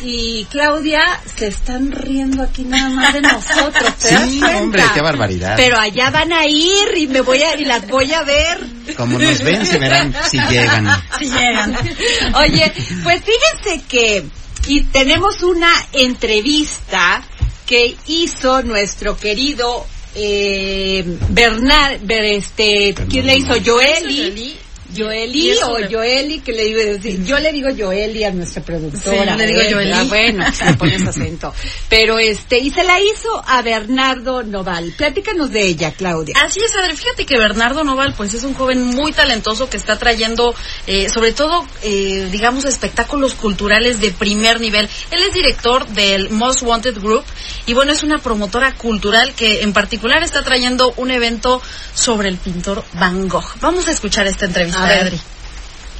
y Claudia se están riendo aquí nada más de nosotros. ¿te das Sí, cuenta? hombre, qué barbaridad. Pero allá van a ir y me voy a y las voy a ver. Como nos ven, se verán si llegan. Si llegan. Oye, pues fíjense que y tenemos una entrevista que hizo nuestro querido eh, Bernard, Ber- este, ¿quién le hizo? Joeli. Joeli o me- Joeli, que le digo decir, yo le digo Joeli a nuestra productora. Sí, le digo ¿eh? Joeli. Ah, bueno, se le pones acento. Pero este, y se la hizo a Bernardo Noval. Platícanos de ella, Claudia. Así es, a ver, fíjate que Bernardo Noval, pues es un joven muy talentoso que está trayendo, eh, sobre todo, eh, digamos, espectáculos culturales de primer nivel. Él es director del Most Wanted Group y bueno, es una promotora cultural que en particular está trayendo un evento sobre el pintor Van Gogh. Vamos a escuchar esta entrevista A de ver. Adri.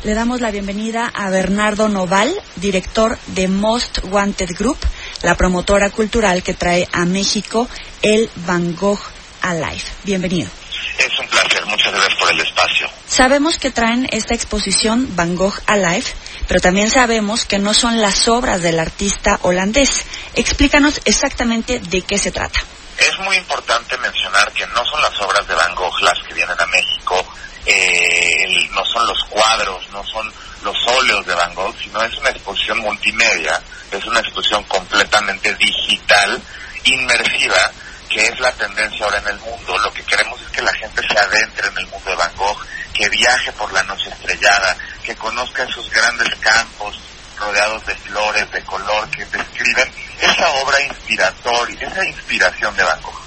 Le damos la bienvenida a Bernardo Noval, director de Most Wanted Group, la promotora cultural que trae a México el Van Gogh Alive. Bienvenido. Es un placer, muchas gracias por el espacio. Sabemos que traen esta exposición Van Gogh Alive, pero también sabemos que no son las obras del artista holandés. Explícanos exactamente de qué se trata. Es muy importante mencionar que no son las obras de Van Gogh las que vienen a México, eh, el- no son los cuadros, no son los óleos de Van Gogh, sino es una exposición multimedia, es una exposición completamente digital, inmersiva, que es la tendencia ahora en el mundo. Lo que queremos es que la gente se adentre en el mundo de Van Gogh, que viaje por la noche estrellada, que conozca esos grandes campos rodeados de flores, de color, que describen esa obra inspiratoria, esa inspiración de Van Gogh.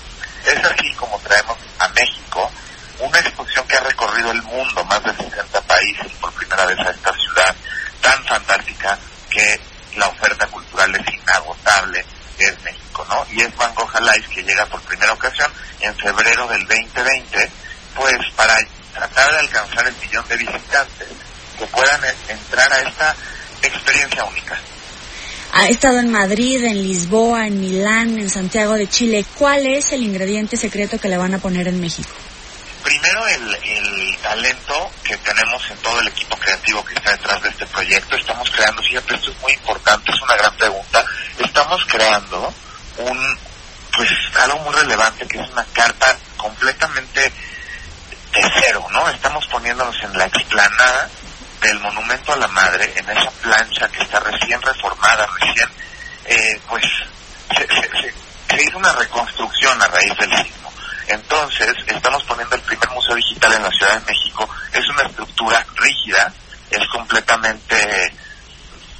Es así como traemos a México una exposición que ha recorrido el mundo, más de 60 países, por vez a esta ciudad tan fantástica que la oferta cultural es inagotable, es México, ¿no? Y es Van Gogh Alive que llega por primera ocasión en febrero del 2020, pues para tratar de alcanzar el millón de visitantes que puedan entrar a esta experiencia única. Ha estado en Madrid, en Lisboa, en Milán, en Santiago de Chile. ¿Cuál es el ingrediente secreto que le van a poner en México? Primero el, el talento que tenemos en todo el equipo creativo que está detrás de este proyecto. Estamos creando, fíjate, esto es muy importante, es una gran pregunta. Estamos creando un, pues algo muy relevante que es una carta completamente de cero, ¿no? Estamos poniéndonos en la explanada del Monumento a la Madre, en esa plancha que está recién reformada, recién, eh, pues, se, se- se- se hizo una reconstrucción a raíz del sismo. Entonces, estamos poniendo el primer museo digital en la Ciudad de México. Es una estructura rígida, es completamente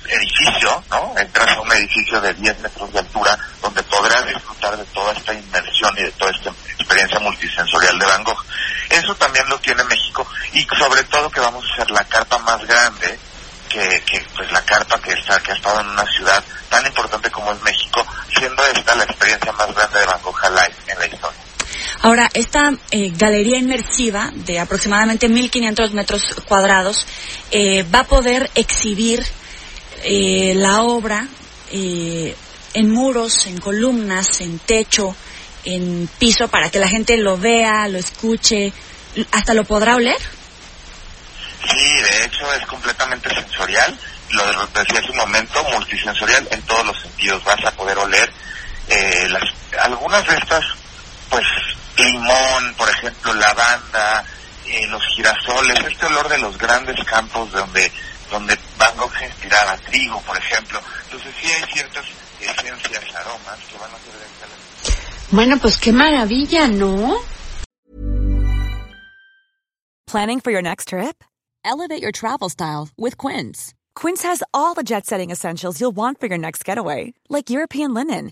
edificio, ¿no? Entras a un edificio de 10 metros de altura donde podrás disfrutar de toda esta inmersión y de toda esta experiencia multisensorial de Van Gogh. Eso también lo tiene México y sobre todo que vamos a hacer la carpa más grande que, que pues la carpa que está que ha estado en una ciudad tan importante como es México, siendo esta la experiencia más grande de Van Gogh Alive en la historia. Ahora, esta eh, galería inmersiva de aproximadamente 1.500 metros cuadrados eh, va a poder exhibir eh, la obra eh, en muros, en columnas, en techo, en piso, para que la gente lo vea, lo escuche, hasta lo podrá oler. Sí, de hecho es completamente sensorial, lo decía hace un momento, multisensorial en todos los sentidos. Vas a poder oler eh, las, algunas de estas, pues limón, por ejemplo, lavanda, eh, los girasoles, este olor de los grandes campos donde donde Van Gogh se inspiraba, trigo, por ejemplo. Entonces sí hay ciertas esencias, aromas que van a ser de. Bueno, pues qué maravilla, ¿no? Planning for your next trip? Elevate your travel style with Quince. Quince has all the jet setting essentials you'll want for your next getaway, like European linen,